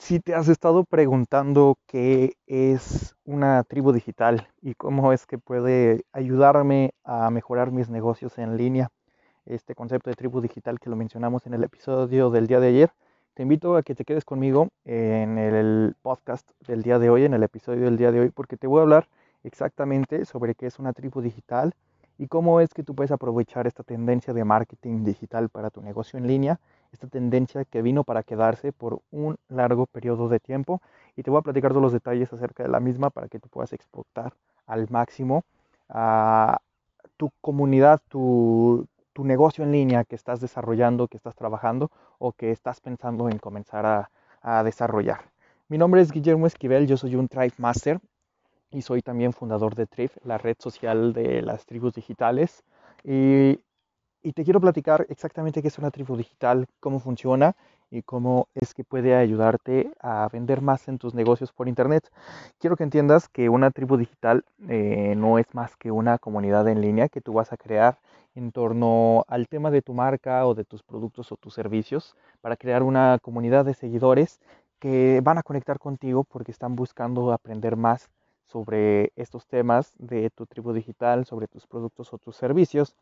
Si te has estado preguntando qué es una tribu digital y cómo es que puede ayudarme a mejorar mis negocios en línea, este concepto de tribu digital que lo mencionamos en el episodio del día de ayer, te invito a que te quedes conmigo en el podcast del día de hoy, en el episodio del día de hoy, porque te voy a hablar exactamente sobre qué es una tribu digital y cómo es que tú puedes aprovechar esta tendencia de marketing digital para tu negocio en línea, esta tendencia que vino para quedarse por un largo periodo de tiempo y te voy a platicar todos los detalles acerca de la misma para que tú puedas explotar al máximo a tu comunidad, tu, tu negocio en línea que estás desarrollando, que estás trabajando o que estás pensando en comenzar a, a desarrollar. Mi nombre es Guillermo Esquivel, yo soy un Tribe Master y soy también fundador de TRIF, la red social de las tribus digitales. Y, y, te quiero platicar exactamente qué es una tribu digital, cómo funciona y cómo es que puede ayudarte a vender más en tus negocios por Internet. Quiero que entiendas que una tribu digital eh, no es más que una comunidad en línea que tú vas a crear en torno al tema de tu marca o de tus productos o tus servicios para crear una comunidad de seguidores que van a conectar contigo porque están buscando aprender más sobre estos temas de tu tribu digital, sobre tus productos o tus servicios.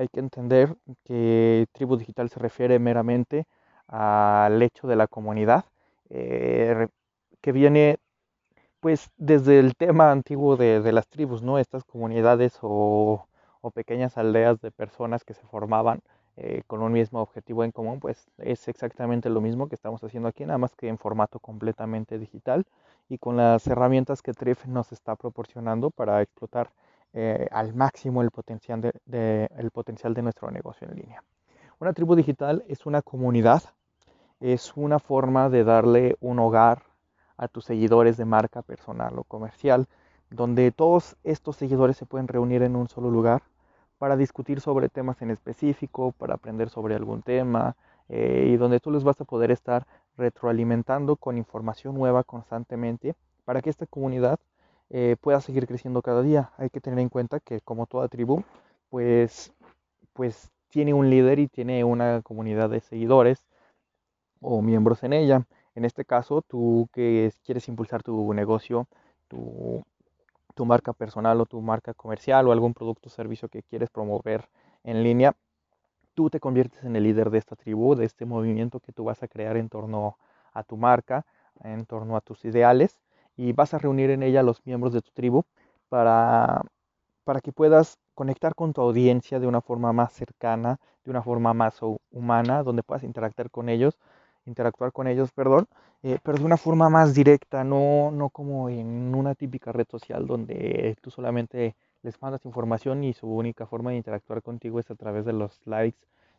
Hay que entender que tribu digital se refiere meramente al hecho de la comunidad, eh, que viene pues desde el tema antiguo de, las tribus, ¿no? Estas comunidades o, o, pequeñas aldeas de personas que se formaban eh, con un mismo objetivo en común, pues es exactamente lo mismo que estamos haciendo aquí, nada más que en formato completamente digital y con las herramientas que TRIF nos está proporcionando para explotar eh, al máximo el potencial de, potencial de nuestro negocio en línea. Una tribu digital es una comunidad, es una forma de darle un hogar a tus seguidores de marca personal o comercial, donde todos estos seguidores se pueden reunir en un solo lugar para discutir sobre temas en específico, para aprender sobre algún tema, eh, y donde tú les vas a poder estar retroalimentando con información nueva constantemente para que esta comunidad eh, pueda seguir creciendo cada día. Hay que tener en cuenta que como toda tribu, pues, pues tiene un líder y tiene una comunidad de seguidores o miembros en ella. En este caso, tú que quieres impulsar tu negocio, tu, tu marca personal o tu marca comercial o algún producto o servicio que quieres promover en línea, tú te conviertes en el líder de esta tribu, de este movimiento que tú vas a crear en torno a tu marca, en torno a tus ideales, y vas a reunir en ella a los miembros de tu tribu para, para que puedas conectar con tu audiencia de una forma más cercana, de una forma más humana, donde puedas interactuar con ellos, interactuar con ellos, perdón, eh, pero de una forma más directa, no, no como en una típica red social donde tú solamente les mandas información y su única forma de interactuar contigo es a través de los likes,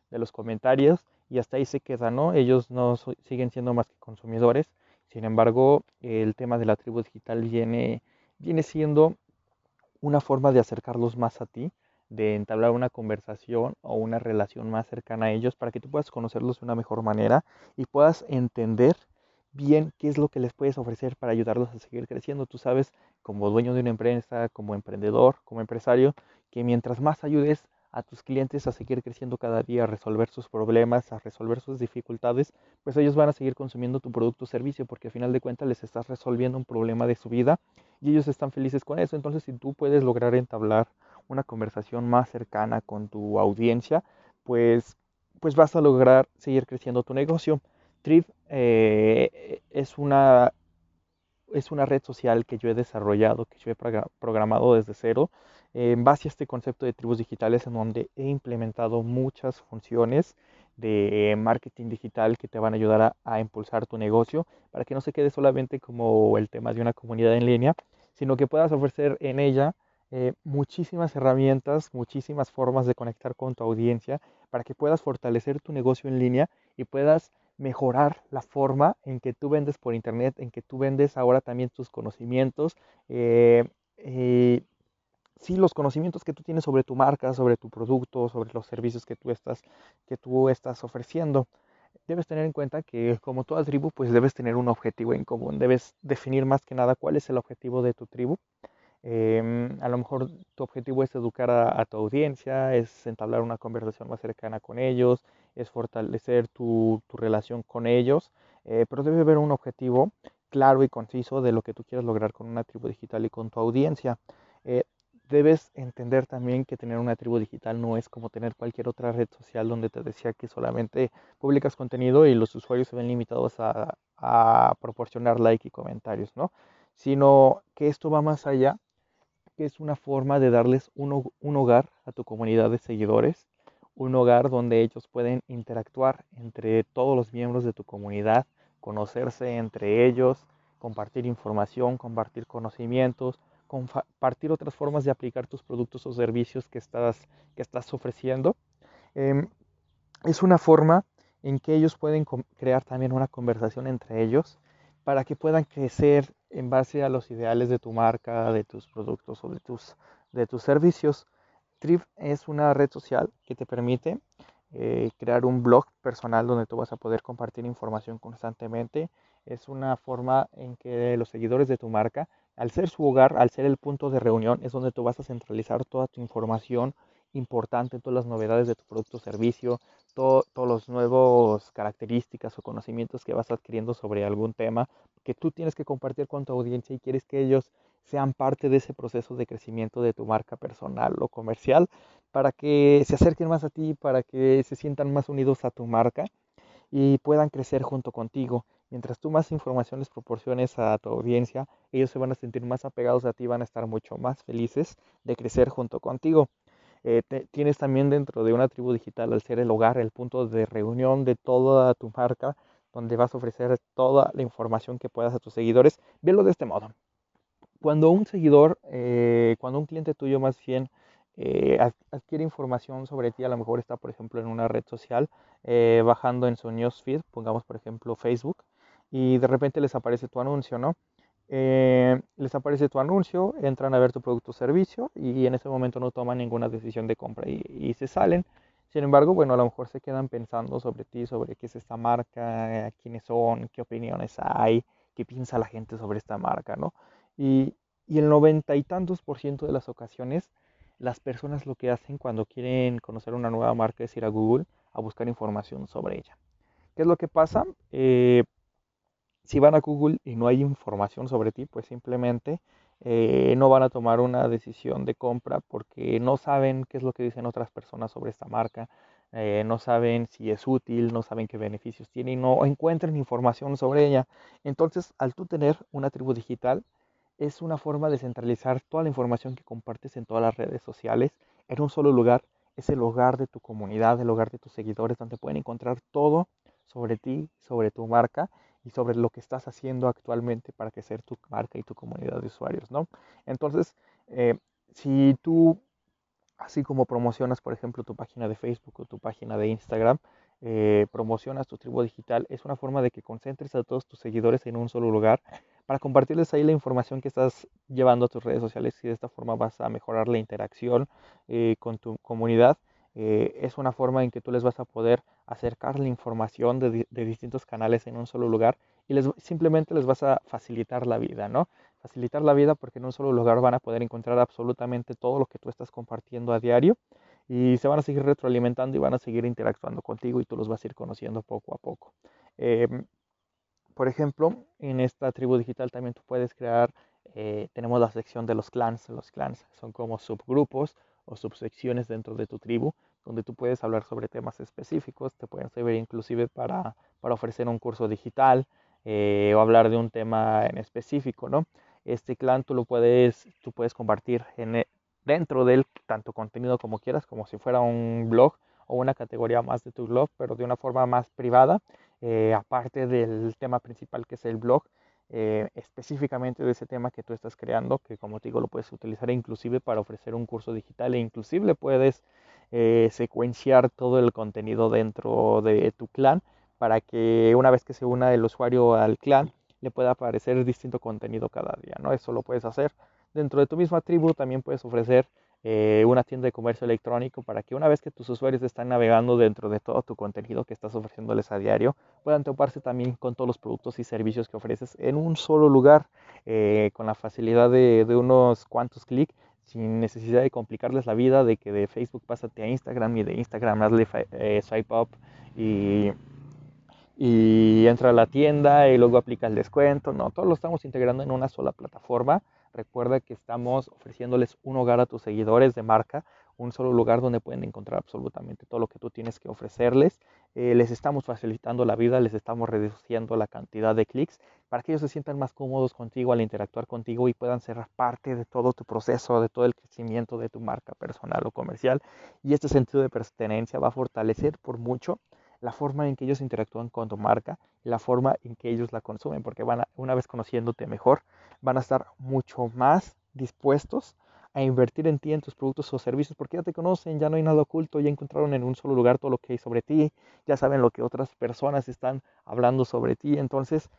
de los comentarios y hasta ahí se queda, ¿no? Ellos no siguen siendo más que consumidores. Sin embargo, el tema de la tribu digital viene, viene siendo una forma de acercarlos más a ti, de entablar una conversación o una relación más cercana a ellos para que tú puedas conocerlos de una mejor manera y puedas entender bien qué es lo que les puedes ofrecer para ayudarlos a seguir creciendo. Tú sabes, como dueño de una empresa, como emprendedor, como empresario, que mientras más ayudes a tus clientes a seguir creciendo cada día, a resolver sus problemas, a resolver sus dificultades, pues ellos van a seguir consumiendo tu producto o servicio porque al final de cuentas les estás resolviendo un problema de su vida y ellos están felices con eso. Entonces, si tú puedes lograr entablar una conversación más cercana con tu audiencia, pues, pues vas a lograr seguir creciendo tu negocio. Trip eh, es, una, es una red social que yo he desarrollado, que yo he programado desde cero, en base a este concepto de tribus digitales en donde he implementado muchas funciones de marketing digital que te van a ayudar a, impulsar tu negocio para que no se quede solamente como el tema de una comunidad en línea, sino que puedas ofrecer en ella eh, muchísimas herramientas, muchísimas formas de conectar con tu audiencia para que puedas fortalecer tu negocio en línea y puedas mejorar la forma en que tú vendes por internet, en que tú vendes ahora también tus conocimientos. Eh, eh, sí, los conocimientos que tú tienes sobre tu marca, sobre tu producto, sobre los servicios que tú estás, que tú estás ofreciendo. Debes tener en cuenta que como toda tribu, pues debes tener un objetivo en común. Debes definir más que nada cuál es el objetivo de tu tribu. Em, a lo mejor tu objetivo es educar a, tu audiencia, es entablar una conversación más cercana con ellos, es fortalecer tu, relación con ellos. eh, pero debe haber un objetivo claro y conciso de lo que tú quieres lograr con una tribu digital y con tu audiencia. Eh, debes entender también que tener una tribu digital no es como tener cualquier otra red social donde te decía que solamente publicas contenido y los usuarios se ven limitados a, proporcionar like y comentarios, ¿no? Sino que esto va más allá, que es una forma de darles un, un hogar a tu comunidad de seguidores, un hogar donde ellos pueden interactuar entre todos los miembros de tu comunidad, conocerse entre ellos, compartir información, compartir conocimientos, compartir otras formas de aplicar tus productos o servicios que estás, que estás ofreciendo. Em, es una forma en que ellos pueden crear también una conversación entre ellos para que puedan crecer en base a los ideales de tu marca, de tus productos o de tus, de tus servicios. Trip es una red social que te permite eh, crear un blog personal donde tú vas a poder compartir información constantemente. Es una forma en que los seguidores de tu marca al ser su hogar, al ser el punto de reunión, es donde tú vas a centralizar toda tu información importante, todas las novedades de tu producto o servicio, todas las nuevas características o conocimientos que vas adquiriendo sobre algún tema que tú tienes que compartir con tu audiencia y quieres que ellos sean parte de ese proceso de crecimiento de tu marca personal o comercial para que se acerquen más a ti, para que se sientan más unidos a tu marca y puedan crecer junto contigo. Mientras tú más información les proporciones a tu audiencia, ellos se van a sentir más apegados a ti, van a estar mucho más felices de crecer junto contigo. Eh, tienes también dentro de una tribu digital al ser el hogar, el punto de reunión de toda tu marca, donde vas a ofrecer toda la información que puedas a tus seguidores. Velo de este modo. Cuando un seguidor, eh, cuando un cliente tuyo más bien eh, adquiere información sobre ti, a lo mejor está, por ejemplo, en una red social, bajando en su newsfeed, pongamos, por ejemplo, Facebook, y de repente les aparece tu anuncio, ¿no? Eh, les aparece tu anuncio, entran a ver tu producto o servicio y en ese momento no toman ninguna decisión de compra y, se salen. Sin embargo, bueno, a lo mejor se quedan pensando sobre ti, sobre qué es esta marca, quiénes son, qué opiniones hay, qué piensa la gente sobre esta marca, ¿no? Y, y el noventa y tantos por ciento de las ocasiones, las personas lo que hacen cuando quieren conocer una nueva marca es ir a Google a buscar información sobre ella. ¿Qué es lo que pasa? Eh, si van a Google y no hay información sobre ti, pues simplemente eh, no van a tomar una decisión de compra porque no saben qué es lo que dicen otras personas sobre esta marca, eh, no saben si es útil, no saben qué beneficios tiene y no encuentran información sobre ella. Entonces, al tú tener una tribu digital, es una forma de centralizar toda la información que compartes en todas las redes sociales en un solo lugar. Es el hogar de tu comunidad, el hogar de tus seguidores, donde pueden encontrar todo sobre ti, sobre tu marca y sobre lo que estás haciendo actualmente para crecer tu marca y tu comunidad de usuarios, ¿no? Entonces, eh, si tú, así como promocionas, por ejemplo, tu página de Facebook o tu página de Instagram, eh, promocionas tu tribu digital, es una forma de que concentres a todos tus seguidores en un solo lugar para compartirles ahí la información que estás llevando a tus redes sociales y de esta forma vas a mejorar la interacción eh, con tu comunidad eh, es una forma en que tú les vas a poder acercar la información de, distintos canales en un solo lugar y les, simplemente les vas a facilitar la vida, ¿no? Facilitar la vida porque en un solo lugar van a poder encontrar absolutamente todo lo que tú estás compartiendo a diario y se van a seguir retroalimentando y van a seguir interactuando contigo y tú los vas a ir conociendo poco a poco. Em, por ejemplo, en esta tribu digital también tú puedes crear, eh, tenemos la sección de los clans. Los clans son como subgrupos o subsecciones dentro de tu tribu, donde tú puedes hablar sobre temas específicos, te pueden servir inclusive para, para ofrecer un curso digital eh, o hablar de un tema en específico, ¿no? Este clan tú lo puedes, tú puedes compartir en, e, dentro del tanto contenido como quieras, como si fuera un blog o una categoría más de tu blog, pero de una forma más privada, eh, aparte del tema principal que es el blog, eh, específicamente de ese tema que tú estás creando, que como te digo lo puedes utilizar inclusive para ofrecer un curso digital e inclusive puedes eh, secuenciar todo el contenido dentro de tu clan para que una vez que se una el usuario al clan le pueda aparecer distinto contenido cada día, ¿no? Eso lo puedes hacer. Dentro de tu misma tribu también puedes ofrecer eh, una tienda de comercio electrónico para que una vez que tus usuarios están navegando dentro de todo tu contenido que estás ofreciéndoles a diario, puedan toparse también con todos los productos y servicios que ofreces en un solo lugar, eh, con la facilidad de, unos cuantos clics, sin necesidad de complicarles la vida, de que de Facebook pásate a Instagram y de Instagram hazle eh, swipe up y, y entra a la tienda y luego aplica el descuento. No, todo lo estamos integrando en una sola plataforma. Recuerda que estamos ofreciéndoles un hogar a tus seguidores de marca, un solo lugar donde pueden encontrar absolutamente todo lo que tú tienes que ofrecerles. Eh, les estamos facilitando la vida, les estamos reduciendo la cantidad de clics para que ellos se sientan más cómodos contigo al interactuar contigo y puedan ser parte de todo tu proceso, de todo el crecimiento de tu marca personal o comercial. Y este sentido de pertenencia va a fortalecer por mucho la forma en que ellos interactúan con tu marca, la forma en que ellos la consumen, porque van a, una vez conociéndote mejor, van a estar mucho más dispuestos a invertir en ti, en tus productos o servicios, porque ya te conocen, ya no hay nada oculto, ya encontraron en un solo lugar todo lo que hay sobre ti, ya saben lo que otras personas están hablando sobre ti, entonces,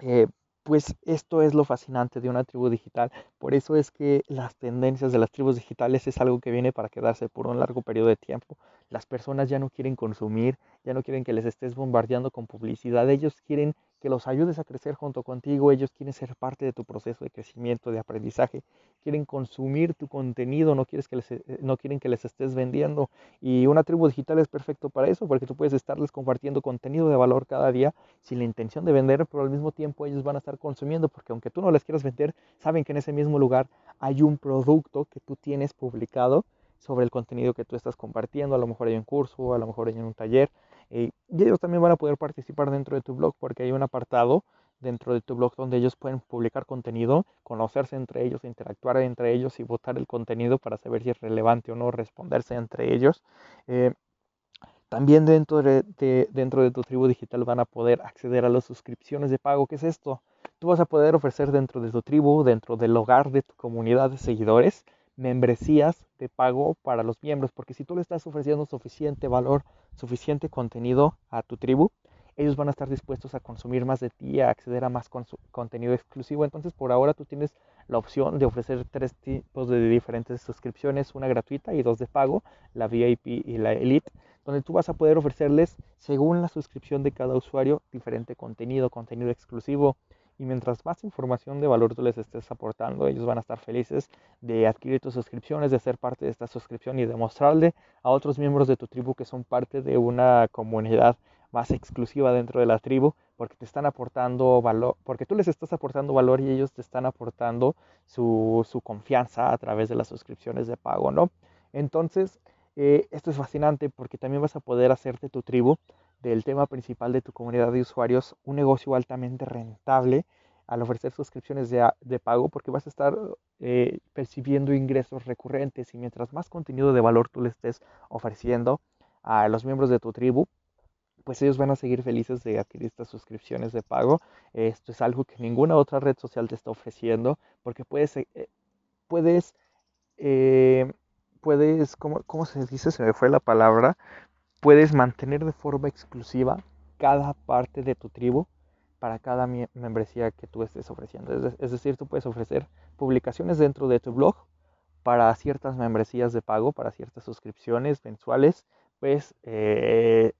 eh, pues esto es lo fascinante de una tribu digital. Por eso es que las tendencias de las tribus digitales es algo que viene para quedarse por un largo periodo de tiempo. Las personas ya no quieren consumir, ya no quieren que les estés bombardeando con publicidad, ellos quieren que los ayudes a crecer junto contigo, ellos quieren ser parte de tu proceso de crecimiento, de aprendizaje, quieren consumir tu contenido, no, quieres que les, eh, no quieren que les estés vendiendo. Y una tribu digital es perfecto para eso, porque tú puedes estarles compartiendo contenido de valor cada día sin la intención de vender, pero al mismo tiempo ellos van a estar consumiendo, porque aunque tú no les quieras vender, saben que en ese mismo lugar hay un producto que tú tienes publicado sobre el contenido que tú estás compartiendo, a lo mejor hay un curso, a lo mejor hay un taller, eh, y ellos también van a poder participar dentro de tu blog porque hay un apartado dentro de tu blog donde ellos pueden publicar contenido, conocerse entre ellos, interactuar entre ellos y votar el contenido para saber si es relevante o no, responderse entre ellos. Eh, también dentro de, dentro de tu tribu digital van a poder acceder a las suscripciones de pago. ¿Qué es esto? Tú vas a poder ofrecer dentro de tu tribu, dentro del hogar de tu comunidad de seguidores, membresías de pago para los miembros, porque si tú le estás ofreciendo suficiente valor, suficiente contenido a tu tribu, ellos van a estar dispuestos a consumir más de ti, a acceder a más contenido exclusivo. Entonces, por ahora tú tienes la opción de ofrecer tres tipos de diferentes suscripciones, una gratuita y dos de pago, la VIP y la Elite, donde tú vas a poder ofrecerles, según la suscripción de cada usuario, diferente contenido, contenido exclusivo, y mientras más información de valor tú les estés aportando, ellos van a estar felices de adquirir tus suscripciones, de ser parte de esta suscripción y de mostrarle a otros miembros de tu tribu que son parte de una comunidad más exclusiva dentro de la tribu, porque te están aportando valor, porque tú les estás aportando valor y ellos te están aportando su, confianza a través de las suscripciones de pago, ¿no? Entonces, eh, esto es fascinante porque también vas a poder hacerte tu tribu del tema principal de tu comunidad de usuarios un negocio altamente rentable al ofrecer suscripciones de, pago porque vas a estar eh, percibiendo ingresos recurrentes y mientras más contenido de valor tú le estés ofreciendo a los miembros de tu tribu, pues ellos van a seguir felices de adquirir estas suscripciones de pago. Esto es algo que ninguna otra red social te está ofreciendo porque puedes, eh, puedes, eh, puedes, ¿cómo, ¿cómo se dice? Se me fue la palabra puedes mantener de forma exclusiva cada parte de tu tribu para cada membresía que tú estés ofreciendo. Es, decir, tú puedes ofrecer publicaciones dentro de tu blog para ciertas membresías de pago, para ciertas suscripciones mensuales. Puedes eh,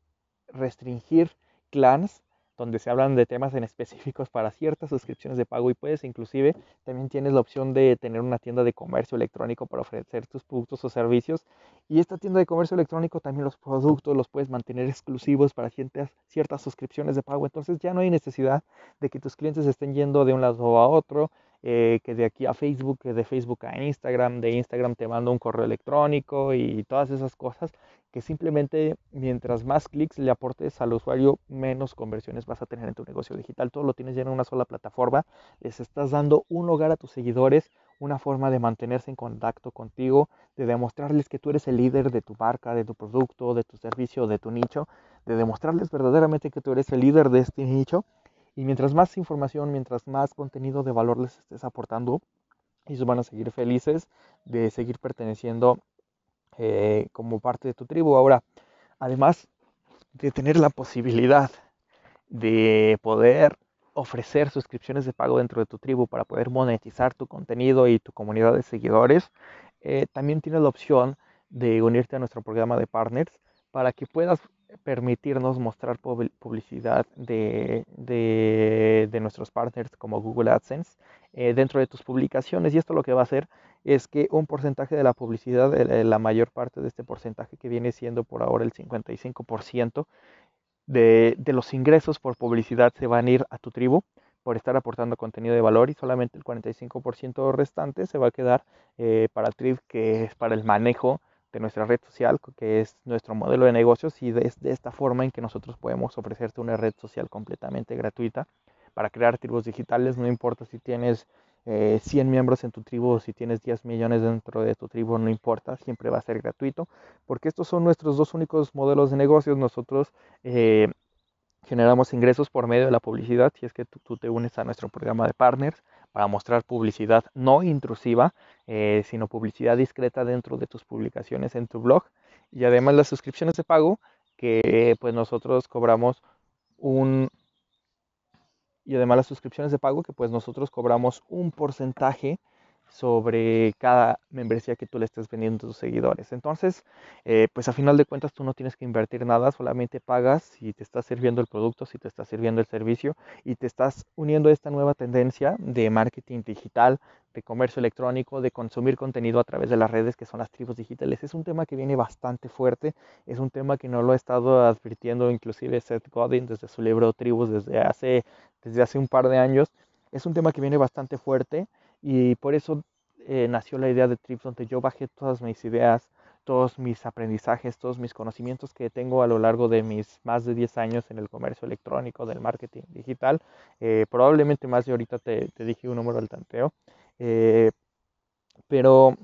restringir clans donde se hablan de temas en específicos para ciertas suscripciones de pago y puedes inclusive también tienes la opción de tener una tienda de comercio electrónico para ofrecer tus productos o servicios. Y esta tienda de comercio electrónico también los productos los puedes mantener exclusivos para ciertas, ciertas suscripciones de pago. Entonces ya no hay necesidad de que tus clientes estén yendo de un lado a otro eh, que de aquí a Facebook, de Facebook a Instagram, de Instagram te mando un correo electrónico y todas esas cosas que simplemente mientras más clics le aportes al usuario, menos conversiones vas a tener en tu negocio digital. Todo lo tienes ya en una sola plataforma. Les estás dando un hogar a tus seguidores, una forma de mantenerse en contacto contigo, de demostrarles que tú eres el líder de tu marca, de tu producto, de tu servicio, de tu nicho, de demostrarles verdaderamente que tú eres el líder de este nicho. Y mientras más información, mientras más contenido de valor les estés aportando, ellos van a seguir felices de seguir perteneciendo eh, como parte de tu tribu. Ahora, además de tener la posibilidad de poder ofrecer suscripciones de pago dentro de tu tribu para poder monetizar tu contenido y tu comunidad de seguidores, eh, también tienes la opción de unirte a nuestro programa de partners para que puedas permitirnos mostrar publicidad de, de, nuestros partners como Google AdSense eh, dentro de tus publicaciones. Y esto lo que va a hacer es que un porcentaje de la publicidad, la mayor parte de este porcentaje que viene siendo por ahora el 55%, de, los ingresos por publicidad se van a ir a tu tribu por estar aportando contenido de valor y solamente el 45% restante se va a quedar eh, para Triv, que es para el manejo de nuestra red social, que es nuestro modelo de negocios y es de esta forma en que nosotros podemos ofrecerte una red social completamente gratuita para crear tribus digitales, no importa si tienes 100 eh, miembros en tu tribu o si tienes 10 millones dentro de tu tribu, no importa, siempre va a ser gratuito, porque estos son nuestros dos únicos modelos de negocios. Nosotros eh, generamos ingresos por medio de la publicidad, si es que tú, te unes a nuestro programa de partners para mostrar publicidad no intrusiva, eh, sino publicidad discreta dentro de tus publicaciones en tu blog. Y además las suscripciones de pago, que pues nosotros cobramos un, y además las suscripciones de pago que pues nosotros cobramos un porcentaje sobre cada membresía que tú le estés vendiendo a tus seguidores. Entonces, eh, pues a final de cuentas tú no tienes que invertir nada, solamente pagas si te está sirviendo el producto, si te está sirviendo el servicio y te estás uniendo a esta nueva tendencia de marketing digital, de comercio electrónico, de consumir contenido a través de las redes que son las tribus digitales. Es un tema que viene bastante fuerte, es un tema que no lo ha estado advirtiendo inclusive Seth Godin desde su libro Tribus desde hace, desde hace un par de años. Es un tema que viene bastante fuerte y por eso eh, nació la idea de Trips, donde yo bajé todas mis ideas, todos mis aprendizajes, todos mis conocimientos que tengo a lo largo de mis más de 10 años en el comercio electrónico, del marketing digital. Eh, probablemente más de ahorita te, dije un número al tanteo. Eh, pero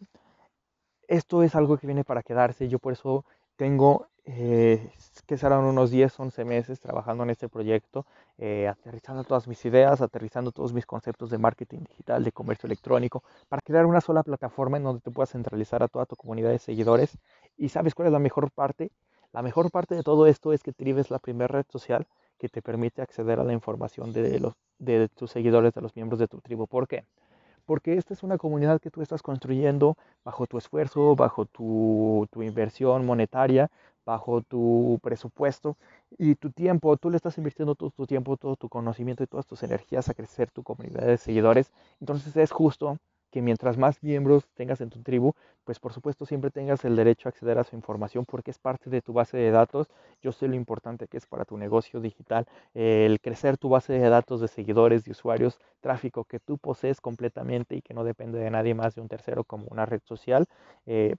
esto es algo que viene para quedarse. Yo por eso tengo eh, que serán unos 10, 11 meses trabajando en este proyecto, eh, aterrizando todas mis ideas, aterrizando todos mis conceptos de marketing digital, de comercio electrónico, para crear una sola plataforma en donde te puedas centralizar a toda tu comunidad de seguidores. ¿Y sabes cuál es la mejor parte? La mejor parte de todo esto es que Tribe es la primera red social que te permite acceder a la información de, los, de tus seguidores, de los miembros de tu tribu. ¿Por qué? porque esta es una comunidad que tú estás construyendo bajo tu esfuerzo, bajo tu, tu, inversión monetaria, bajo tu presupuesto y tu tiempo. Tú le estás invirtiendo todo tu tiempo, todo tu conocimiento y todas tus energías a crecer tu comunidad de seguidores. Entonces es justo que mientras más miembros tengas en tu tribu, pues por supuesto siempre tengas el derecho a acceder a su información porque es parte de tu base de datos. Yo sé lo importante que es para tu negocio digital el crecer tu base de datos de seguidores, de usuarios, tráfico que tú posees completamente y que no depende de nadie más de un tercero como una red social. Eh,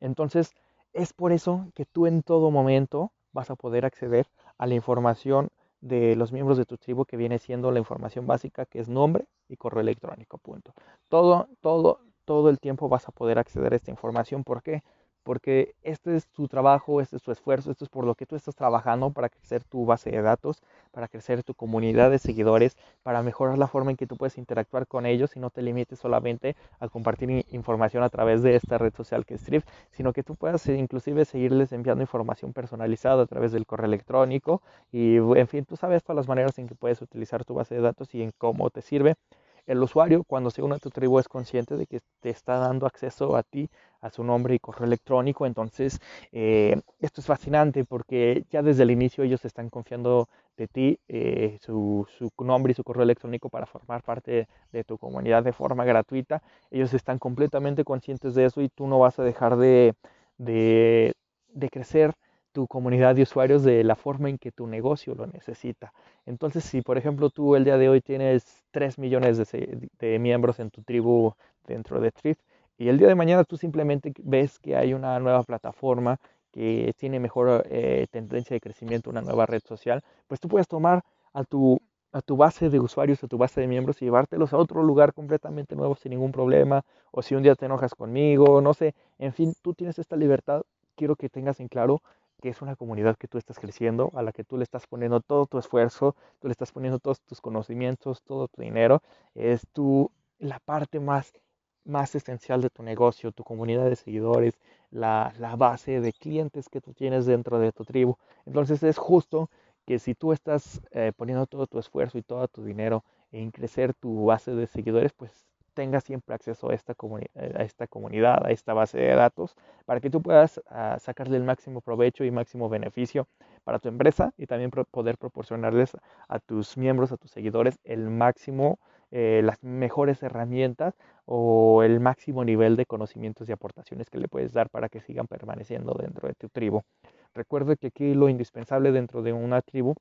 entonces, es por eso que tú en todo momento vas a poder acceder a la información de los miembros de tu tribu que viene siendo la información básica que es nombre y correo electrónico, punto. Todo, todo, todo el tiempo vas a poder acceder a esta información. ¿Por qué? Porque este es tu trabajo, este es tu esfuerzo, esto es por lo que tú estás trabajando para crecer tu base de datos, para crecer tu comunidad de seguidores, para mejorar la forma en que tú puedes interactuar con ellos y no te limites solamente a compartir información a través de esta red social que es Strip, sino que tú puedas eh, inclusive seguirles enviando información personalizada a través del correo electrónico y en fin, tú sabes todas las maneras en que puedes utilizar tu base de datos y en cómo te sirve. El usuario, cuando se une a tu tribu, es consciente de que te está dando acceso a ti, a su nombre y correo electrónico. Entonces, eh, esto es fascinante porque ya desde el inicio ellos están confiando de ti eh, su, nombre y su correo electrónico para formar parte de tu comunidad de forma gratuita. Ellos están completamente conscientes de eso y tú no vas a dejar de, de, de crecer tu comunidad de usuarios de la forma en que tu negocio lo necesita. Entonces, si por ejemplo tú el día de hoy tienes 3 millones de, miembros en tu tribu dentro de Thrift y el día de mañana tú simplemente ves que hay una nueva plataforma que tiene mejor eh, tendencia de crecimiento, una nueva red social, pues tú puedes tomar a tu, a tu base de usuarios, a tu base de miembros y llevártelos a otro lugar completamente nuevo sin ningún problema, o si un día te enojas conmigo, no sé, en fin, tú tienes esta libertad, quiero que tengas en claro que es una comunidad que tú estás creciendo, a la que tú le estás poniendo todo tu esfuerzo, tú le estás poniendo todos tus conocimientos, todo tu dinero, es tu, la parte más, más esencial de tu negocio, tu comunidad de seguidores, la, la base de clientes que tú tienes dentro de tu tribu. Entonces es justo que si tú estás eh, poniendo todo tu esfuerzo y todo tu dinero en crecer tu base de seguidores, pues tengas siempre acceso a esta, a esta comunidad, a esta base de datos, para que tú puedas ah, sacarle el máximo provecho y máximo beneficio para tu empresa y también poder proporcionarles a tus miembros, a tus seguidores, el máximo, eh, las mejores herramientas o el máximo nivel de conocimientos y aportaciones que le puedes dar para que sigan permaneciendo dentro de tu tribu. Recuerde que aquí lo indispensable dentro de una tribu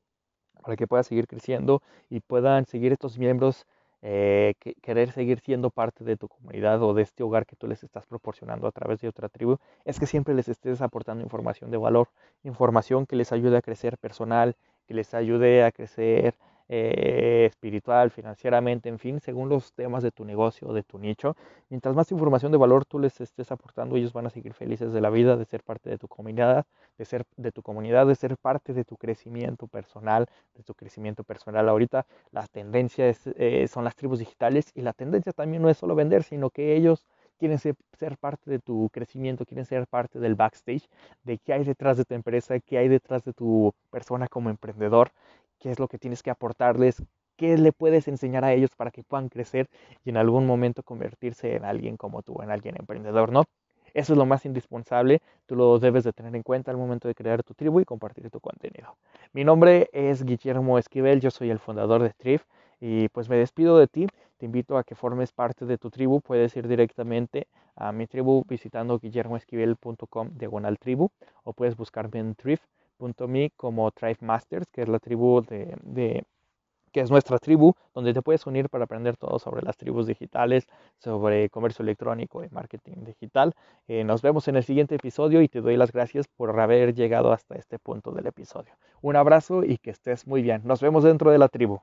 para que pueda seguir creciendo y puedan seguir estos miembros eh, que, querer seguir siendo parte de tu comunidad o de este hogar que tú les estás proporcionando a través de otra tribu, es que siempre les estés aportando información de valor, información que les ayude a crecer personal, que les ayude a crecer eh, espiritual, financieramente, en fin, según los temas de tu negocio de tu nicho. Mientras más información de valor tú les estés aportando, ellos van a seguir felices de la vida, de ser parte de tu comunidad, de ser de tu comunidad, de ser parte de tu crecimiento personal, de tu crecimiento personal. Ahorita las tendencias eh, son las tribus digitales y la tendencia también no es solo vender, sino que ellos quieren ser, ser, parte de tu crecimiento, quieren ser parte del backstage, de qué hay detrás de tu empresa, qué hay detrás de tu persona como emprendedor qué es lo que tienes que aportarles, qué le puedes enseñar a ellos para que puedan crecer y en algún momento convertirse en alguien como tú, en alguien emprendedor, ¿no? Eso es lo más indispensable, tú lo debes de tener en cuenta al momento de crear tu tribu y compartir tu contenido. Mi nombre es Guillermo Esquivel, yo soy el fundador de Trif y pues me despido de ti, te invito a que formes parte de tu tribu, puedes ir directamente a mi tribu visitando guillermoesquivel.com diagonal tribu o puedes buscarme en Trif .me como Tribe Masters, que es la tribu de, que es nuestra tribu, donde te puedes unir para aprender todo sobre las tribus digitales, sobre comercio electrónico y marketing digital. Eh, nos vemos en el siguiente episodio y te doy las gracias por haber llegado hasta este punto del episodio. Un abrazo y que estés muy bien. Nos vemos dentro de la tribu.